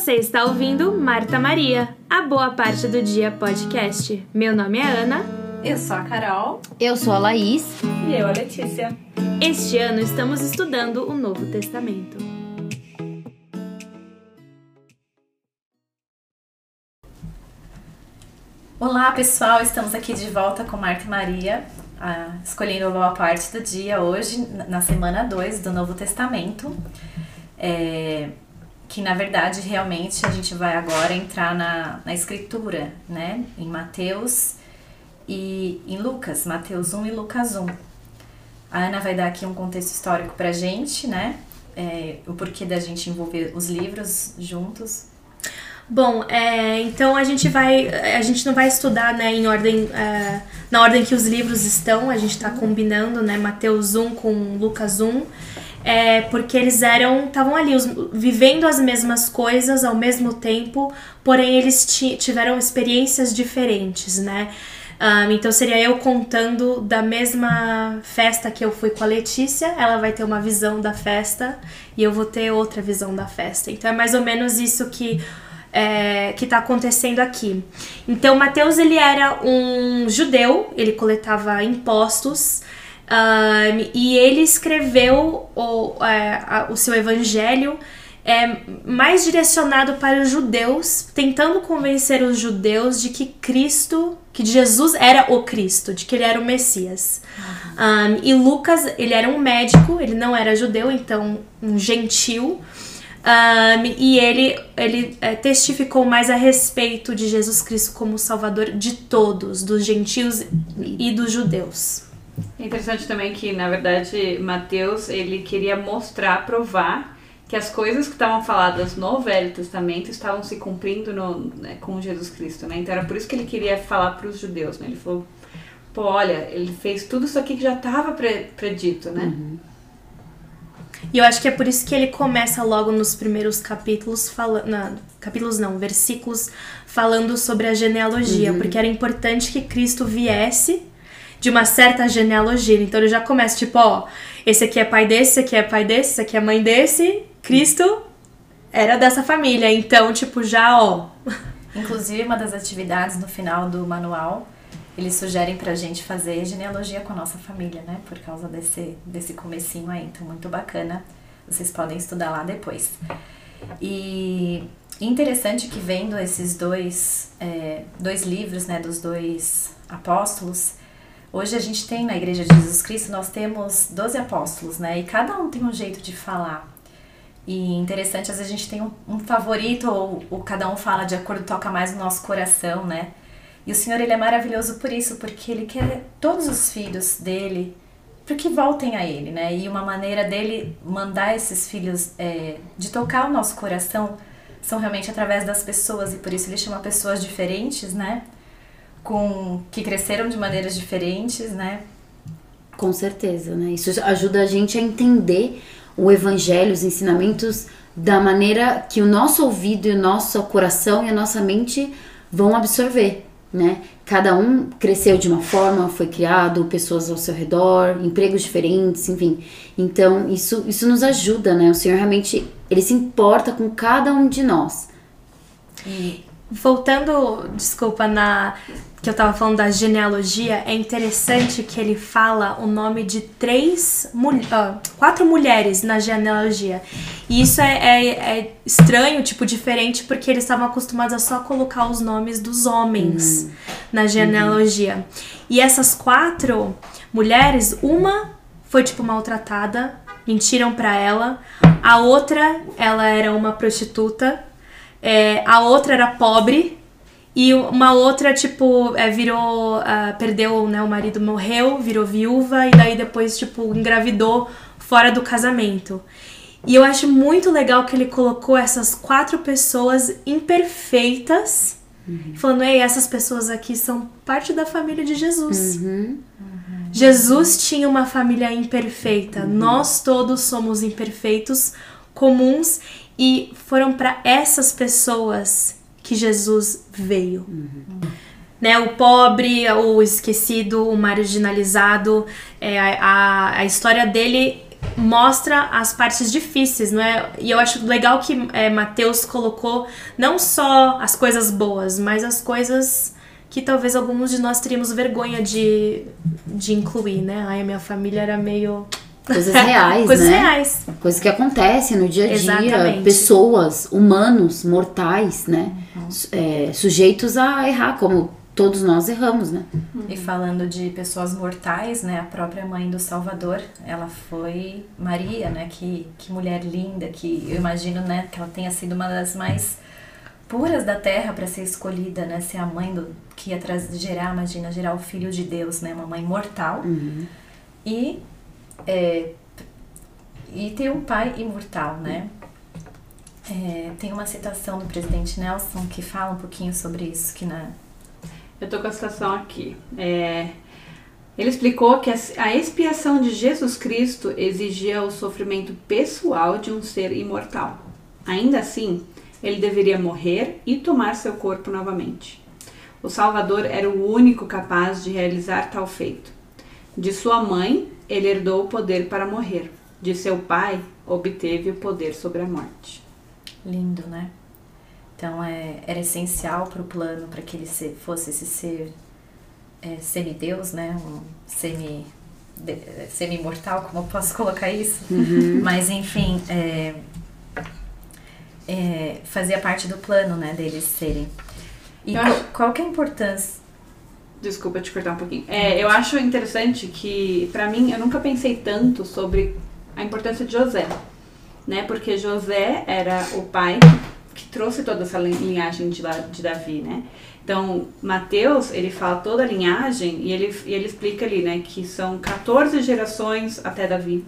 Você está ouvindo Marta Maria, a Boa Parte do Dia podcast. Meu nome é Ana. Eu sou a Carol. Eu sou a Laís. E eu a Letícia. Este ano estamos estudando o Novo Testamento. Olá pessoal, estamos aqui de volta com Marta e Maria, escolhendo a boa parte do dia hoje, na semana 2 do Novo Testamento. É, que na verdade realmente a gente vai agora entrar na, na escritura, né? Em Mateus e em Lucas, Mateus 1 e Lucas 1. A Ana vai dar aqui um contexto histórico pra gente, né? É, o porquê da gente envolver os livros juntos. Bom, é, então a gente vai, a gente não vai estudar, né, em ordem, é, na ordem que os livros estão. A gente está combinando, né, Mateus 1 com Lucas 1 é, porque eles eram estavam ali os, vivendo as mesmas coisas ao mesmo tempo, porém eles tiveram experiências diferentes, né? Um, então seria eu contando da mesma festa que eu fui com a Letícia, ela vai ter uma visão da festa e eu vou ter outra visão da festa. Então é mais ou menos isso que é, que está acontecendo aqui. Então Mateus ele era um judeu, ele coletava impostos. Um, e ele escreveu o, é, a, o seu evangelho é, mais direcionado para os judeus, tentando convencer os judeus de que Cristo, que Jesus era o Cristo, de que ele era o Messias. Uhum. Um, e Lucas, ele era um médico, ele não era judeu, então um gentil. Um, e ele, ele é, testificou mais a respeito de Jesus Cristo como Salvador de todos, dos gentios e dos judeus. É interessante também que, na verdade, Mateus ele queria mostrar, provar que as coisas que estavam faladas no Velho Testamento estavam se cumprindo no, né, com Jesus Cristo, né? Então era por isso que ele queria falar para os judeus, né? Ele falou, pô, olha, ele fez tudo isso aqui que já estava predito, né? Uhum. E eu acho que é por isso que ele começa logo nos primeiros capítulos falando, capítulos não, versículos falando sobre a genealogia, uhum. porque era importante que Cristo viesse de uma certa genealogia. Então ele já começa, tipo, ó, esse aqui é pai desse, esse aqui é pai desse, esse aqui é mãe desse. Cristo era dessa família. Então, tipo, já, ó. Inclusive, uma das atividades no final do manual, eles sugerem pra gente fazer genealogia com a nossa família, né? Por causa desse, desse comecinho aí. Então, muito bacana. Vocês podem estudar lá depois. E interessante que vendo esses dois, é, dois livros, né, dos dois apóstolos, Hoje a gente tem na Igreja de Jesus Cristo, nós temos 12 apóstolos, né? E cada um tem um jeito de falar. E interessante, às vezes a gente tem um, um favorito, ou, ou, cada um fala de acordo, toca mais no nosso coração, né? E o Senhor, Ele é maravilhoso por isso, porque Ele quer todos os filhos dele para que voltem a Ele, né? E uma maneira dele mandar esses filhos, é, de tocar o nosso coração, são realmente através das pessoas, e por isso Ele chama pessoas diferentes, né? Com que cresceram de maneiras diferentes, né? Com certeza, né? Isso ajuda a gente a entender o evangelho, os ensinamentos da maneira que o nosso ouvido e o nosso coração e a nossa mente vão absorver, né? Cada um cresceu de uma forma, foi criado, pessoas ao seu redor, empregos diferentes, enfim. Então, isso isso nos ajuda, né? O Senhor realmente ele se importa com cada um de nós. E voltando, desculpa, na que eu tava falando da genealogia, é interessante que ele fala o nome de três, uh, quatro mulheres na genealogia. E isso é, é, é, estranho, tipo, diferente, porque eles estavam acostumados a só colocar os nomes dos homens uhum. na genealogia. Uhum. E essas quatro mulheres, uma foi, tipo, maltratada, mentiram para ela. A outra, ela era uma prostituta. É, a outra era pobre, e uma outra, tipo, é, virou. Uh, perdeu, né? O marido morreu, virou viúva e daí depois, tipo, engravidou fora do casamento. E eu acho muito legal que ele colocou essas quatro pessoas imperfeitas, uhum. falando, ei, essas pessoas aqui são parte da família de Jesus. Uhum. Uhum. Jesus tinha uma família imperfeita. Uhum. Nós todos somos imperfeitos, comuns, e foram para essas pessoas que Jesus veio. Uhum. Né, o pobre, o esquecido, o marginalizado, é, a, a história dele mostra as partes difíceis, não é? E eu acho legal que é, Mateus colocou não só as coisas boas, mas as coisas que talvez alguns de nós teríamos vergonha de, de incluir, né? Ai, a minha família era meio. Coisas reais, Coisas né? reais. Coisas que acontecem no dia a dia. Exatamente. Pessoas, humanos, mortais, né? Su- é, sujeitos a errar, como todos nós erramos, né? E falando de pessoas mortais, né? A própria mãe do Salvador, ela foi Maria, né? Que, que mulher linda, que eu imagino, né? Que ela tenha sido uma das mais puras da terra para ser escolhida, né? Ser a mãe do que ia trazer, gerar, imagina, gerar o filho de Deus, né? Uma mãe mortal. E é, e ter um pai imortal, né? É, tem uma citação do presidente Nelson que fala um pouquinho sobre isso, que na, Eu tô com a citação aqui. É, ele explicou que a expiação de Jesus Cristo exigia o sofrimento pessoal de um ser imortal. Ainda assim, ele deveria morrer e tomar seu corpo novamente. O Salvador era o único capaz de realizar tal feito. De sua mãe, ele herdou o poder para morrer. De seu pai, obteve o poder sobre a morte. Lindo, né? Então é, era essencial para o plano, para que ele se- fosse esse ser é, semideus, né? Um semi semi-imortal, como eu posso colocar isso? Mas enfim, é, é, fazia parte do plano, né? Deles serem. E qual, acho- qual que é a importância? Desculpa te cortar um pouquinho. É, eu acho interessante que, pra mim, eu nunca pensei tanto sobre a importância de José, né? Porque José era o pai que trouxe toda essa lin- linhagem de, de Davi, né? Então, Mateus, ele fala toda a linhagem e ele, e ele explica ali, né, que são 14 gerações até Davi.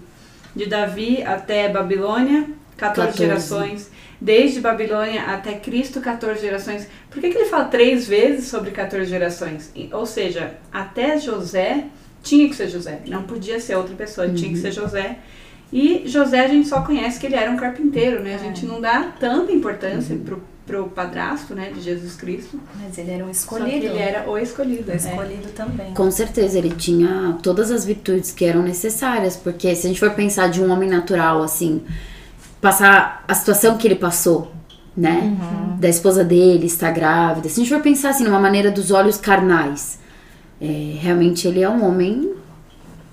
De Davi até Babilônia, 14, 14. gerações. Desde Babilônia até Cristo, 14 gerações. Por que, que ele fala três vezes sobre 14 gerações? Ou seja, até José tinha que ser José, não podia ser outra pessoa, tinha que ser José. E José a gente só conhece que ele era um carpinteiro, né? A gente não dá tanta importância pro, pro padrasto, né, de Jesus Cristo. Mas ele era um Só que escolhido. ele era o escolhido. o é. escolhido também. Com certeza, ele tinha todas as virtudes que eram necessárias, porque se a gente for pensar de um homem natural, assim, passar a situação que ele passou, né? Da esposa dele estar grávida, se a gente for pensar assim, numa maneira dos olhos carnais, é, realmente ele é um homem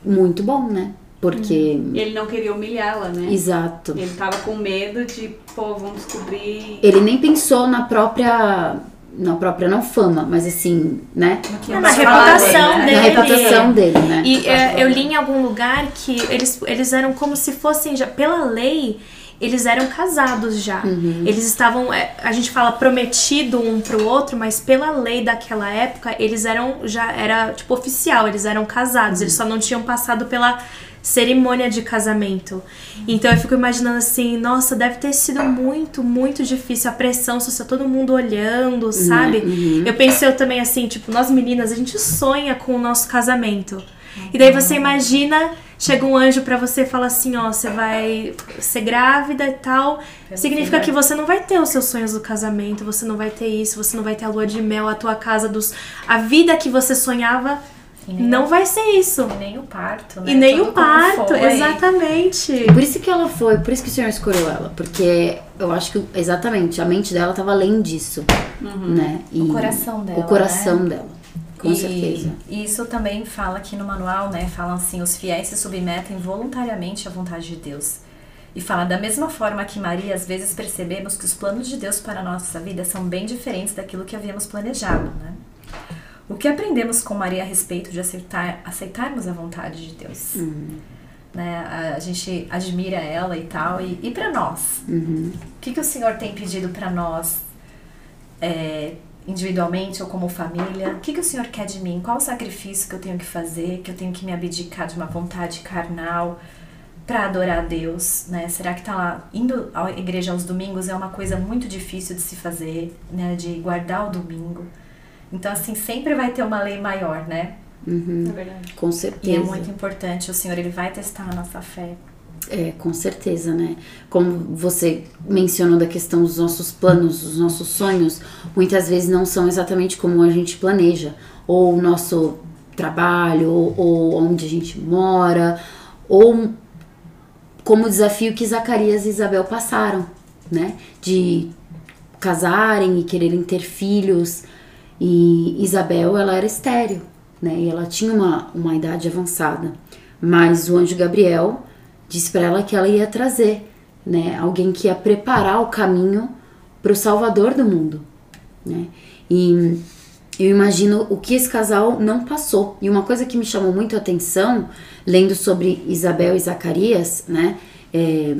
muito bom, né? Porque. E ele não queria humilhá-la, né? Exato. Ele tava com medo de, pô, vão descobrir. Ele nem pensou na própria. Na própria, não fama, mas assim, né? Que Na reputação dele, né? dele. Na reputação dele, né? E é, eu li em algum lugar que eles, eles eram como se fossem já, pela lei, eles eram casados já. Eles estavam, é, a gente fala prometido um pro outro, mas pela lei daquela época, eles eram já era tipo oficial, eles eram casados, eles só não tinham passado pela cerimônia de casamento. Então eu fico imaginando assim, nossa, deve ter sido muito, muito difícil a pressão social, todo mundo olhando, sabe? Eu pensei eu também assim, tipo, nós meninas, a gente sonha com o nosso casamento. E daí você imagina, chega um anjo pra você e fala assim, ó, você vai ser grávida e tal. Significa que você não vai ter os seus sonhos do casamento, você não vai ter isso, você não vai ter a lua de mel, a tua casa dos a vida que você sonhava não vai ser isso. E nem o parto, né? E nem Tudo o parto, exatamente. Por isso que ela foi, por isso que o senhor escolheu ela, porque eu acho que exatamente a mente dela tava além disso, né? E O coração dela, O coração né? dela, com e, certeza. Isso também fala aqui no manual, né? Falam assim, os fiéis se submetem voluntariamente à vontade de Deus. E fala da mesma forma que Maria, às vezes percebemos que os planos de Deus para a nossa vida são bem diferentes daquilo que havíamos planejado, né? O que aprendemos com Maria a respeito de aceitar, aceitarmos a vontade de Deus? Né? A, gente admira ela e tal. E, e para nós? O que, que o Senhor tem pedido para nós é, individualmente ou como família? O que, que o Senhor quer de mim? Qual o sacrifício que eu tenho que fazer? Que eu tenho que me abdicar de uma vontade carnal para adorar a Deus? Né? Será que tá lá indo à igreja aos domingos é uma coisa muito difícil de se fazer, né? De guardar o domingo. Então, assim, sempre vai ter uma lei maior, né? É verdade. Com E certeza. é muito importante, o Senhor, Ele vai testar a nossa fé. É, com certeza, né? Como você mencionou da questão dos nossos planos, dos nossos sonhos, muitas vezes não são exatamente como a gente planeja. Ou o nosso trabalho, ou, ou onde a gente mora, ou como o desafio que Zacarias e Isabel passaram, né? De casarem e quererem ter filhos. E Isabel, ela era estéril, né? E ela tinha uma, uma idade avançada. Mas o anjo Gabriel disse para ela que ela ia trazer, né? Alguém que ia preparar o caminho para o Salvador do mundo, né? E eu imagino o que esse casal não passou. E uma coisa que me chamou muito a atenção, lendo sobre Isabel e Zacarias, né? É,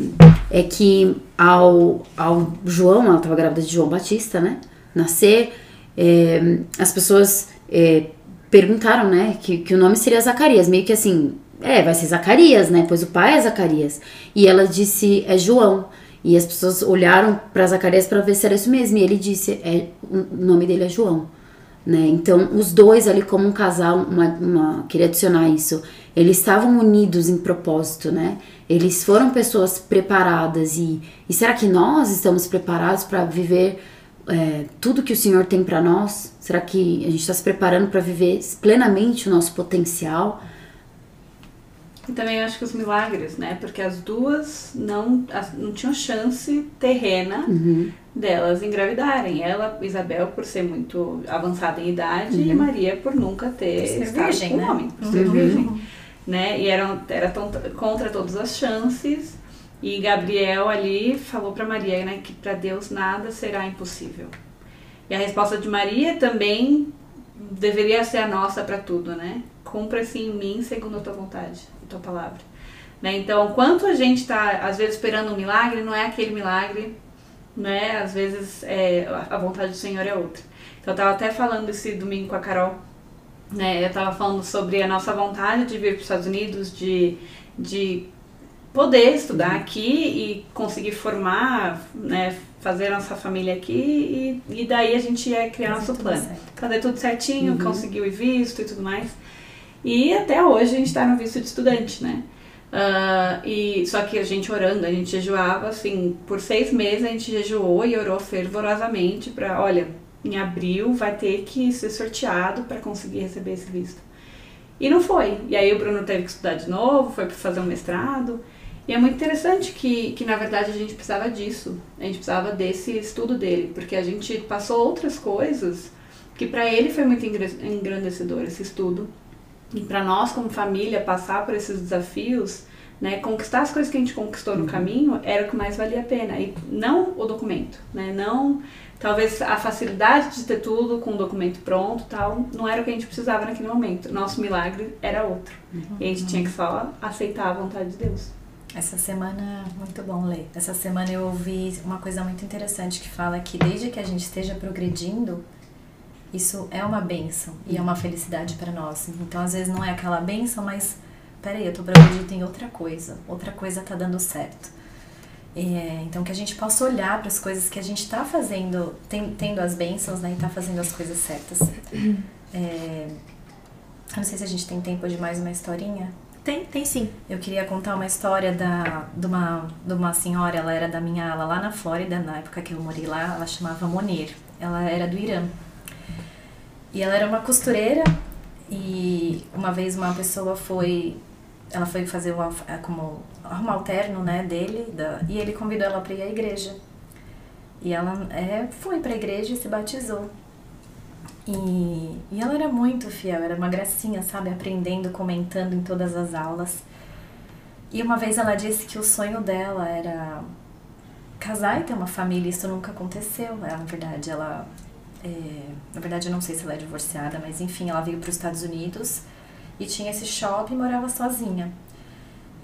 é que ao, ao João, ela estava grávida de João Batista, né? Nascer, é, as pessoas é, perguntaram, né? Que, que o nome seria Zacarias, meio que assim, é, vai ser Zacarias, né? Pois o pai é Zacarias. E ela disse, é João. E as pessoas olharam para Zacarias para ver se era isso mesmo. E ele disse, é, o nome dele é João. Né? Então, os dois ali como um casal, uma, uma, queria adicionar isso, eles estavam unidos em propósito, né? Eles foram pessoas preparadas e, e será que nós estamos preparados para viver é, tudo que o Senhor tem para nós? Será que a gente está se preparando para viver plenamente o nosso potencial? E também acho que os milagres, né? Porque as duas não, não tinham chance terrena uhum. delas engravidarem. Ela, Isabel, por ser muito avançada em idade, uhum. e Maria por nunca ter ser estado virgem, com né? homem, por ser uhum. virgem. Né? E eram, era tão, contra todas as chances. E Gabriel ali falou para Maria né, que para Deus nada será impossível. E a resposta de Maria também deveria ser a nossa para tudo, né? Cumpra-se em mim segundo a tua vontade tua palavra. Né? Então, quanto a gente está, às vezes, esperando um milagre, não é aquele milagre, né? Às vezes, é, a vontade do Senhor é outra. Então, eu estava até falando esse domingo com a Carol, né? Eu estava falando sobre a nossa vontade de vir para os Estados Unidos, de, de poder estudar uhum. aqui e conseguir formar, né? Fazer a nossa família aqui e, e daí a gente ia criar Fazer nosso plano. Fazer tudo certinho, uhum. conseguir o visto e tudo mais. E até hoje a gente está no visto de estudante, né? Uh, e só que a gente orando, a gente jejuava assim, por seis meses a gente jejuou e orou fervorosamente para, olha, em abril vai ter que ser sorteado para conseguir receber esse visto. E não foi. E aí o Bruno teve que estudar de novo, foi para fazer um mestrado. E é muito interessante que, que, na verdade, a gente precisava disso. A gente precisava desse estudo dele, porque a gente passou outras coisas que para ele foi muito engrandecedor esse estudo. E para nós, como família, passar por esses desafios, né, conquistar as coisas que a gente conquistou no uhum. caminho era o que mais valia a pena. E não o documento, né? Não, talvez a facilidade de ter tudo com o documento pronto tal, não era o que a gente precisava naquele momento. Nosso milagre era outro. Uhum. E a gente tinha que só aceitar a vontade de Deus. Essa semana, muito bom ler. Essa semana eu ouvi uma coisa muito interessante que fala que desde que a gente esteja progredindo, isso é uma benção e é uma felicidade para nós. Então, às vezes não é aquela benção, mas peraí, eu tô progredindo em outra coisa, outra coisa tá dando certo. É, então, que a gente possa olhar para as coisas que a gente está fazendo, tem, tendo as bênçãos, né, e tá fazendo as coisas certas. É, eu não sei se a gente tem tempo de mais uma historinha. Tem, tem sim. Eu queria contar uma história da, de, uma, de uma senhora, ela era da minha ala lá na Flórida, na época que eu morei lá, ela chamava Monir. Ela era do Irã. E ela era uma costureira e uma vez uma pessoa foi ela foi fazer uma, é, como arrumar o terno né dele da, e ele convidou ela para ir à igreja. E ela é, foi para a igreja e se batizou. E, e ela era muito fiel era uma gracinha sabe aprendendo comentando em todas as aulas. E uma vez ela disse que o sonho dela era casar e ter uma família isso nunca aconteceu. Na verdade ela é, na verdade, eu não sei se ela é divorciada, mas enfim, ela veio para os Estados Unidos e tinha esse shopping e morava sozinha.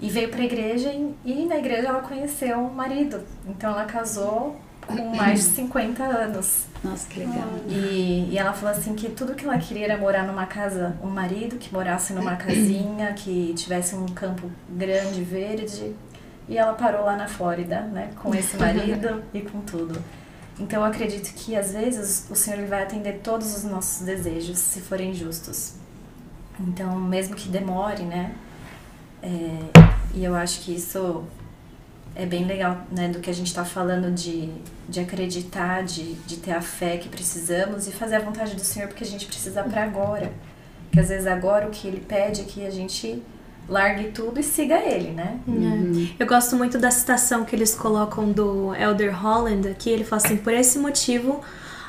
E veio para a igreja e, e, na igreja ela conheceu o marido. Então ela casou com mais de 50 anos. Nossa, que legal. E, e ela falou assim que tudo que ela queria era morar numa casa, um marido que morasse numa casinha, que tivesse um campo grande, verde. E ela parou lá na Flórida, né, com esse marido e com tudo. Então eu acredito que às vezes o Senhor vai atender todos os nossos desejos, se forem justos. Então, mesmo que demore, né? É, e eu acho que isso é bem legal, né? Do que a gente está falando de, de acreditar, de, de ter a fé que precisamos e fazer a vontade do Senhor, porque a gente precisa para agora. Que às vezes agora o que Ele pede é que a gente largue tudo e siga ele, né? É. Eu gosto muito da citação que eles colocam do Elder Holland aqui. Ele fala assim: por esse motivo,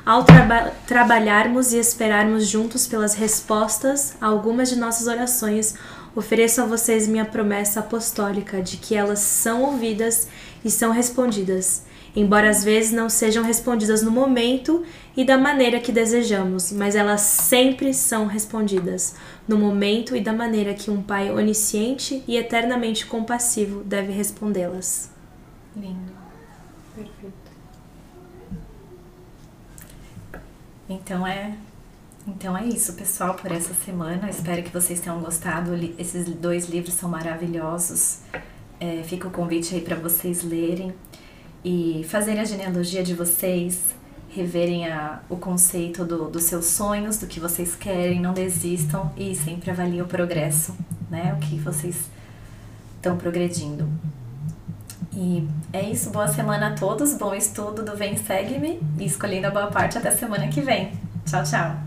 ao traba trabalharmos e esperarmos juntos pelas respostas a algumas de nossas orações, ofereço a vocês minha promessa apostólica de que elas são ouvidas e são respondidas embora às vezes não sejam respondidas no momento e da maneira que desejamos, mas elas sempre são respondidas no momento e da maneira que um pai onisciente e eternamente compassivo deve respondê-las. Lindo. Perfeito. Então é então é isso, pessoal, por essa semana. Espero que vocês tenham gostado. Esses dois livros são maravilhosos. É, fica o convite aí para vocês lerem e fazerem a genealogia de vocês, reverem a, o conceito do, dos seus sonhos, do que vocês querem, não desistam e sempre avaliem o progresso, né? O que vocês estão progredindo. E é isso, boa semana a todos, bom estudo do Vem Segue-me e escolhendo a boa parte até semana que vem. Tchau, tchau!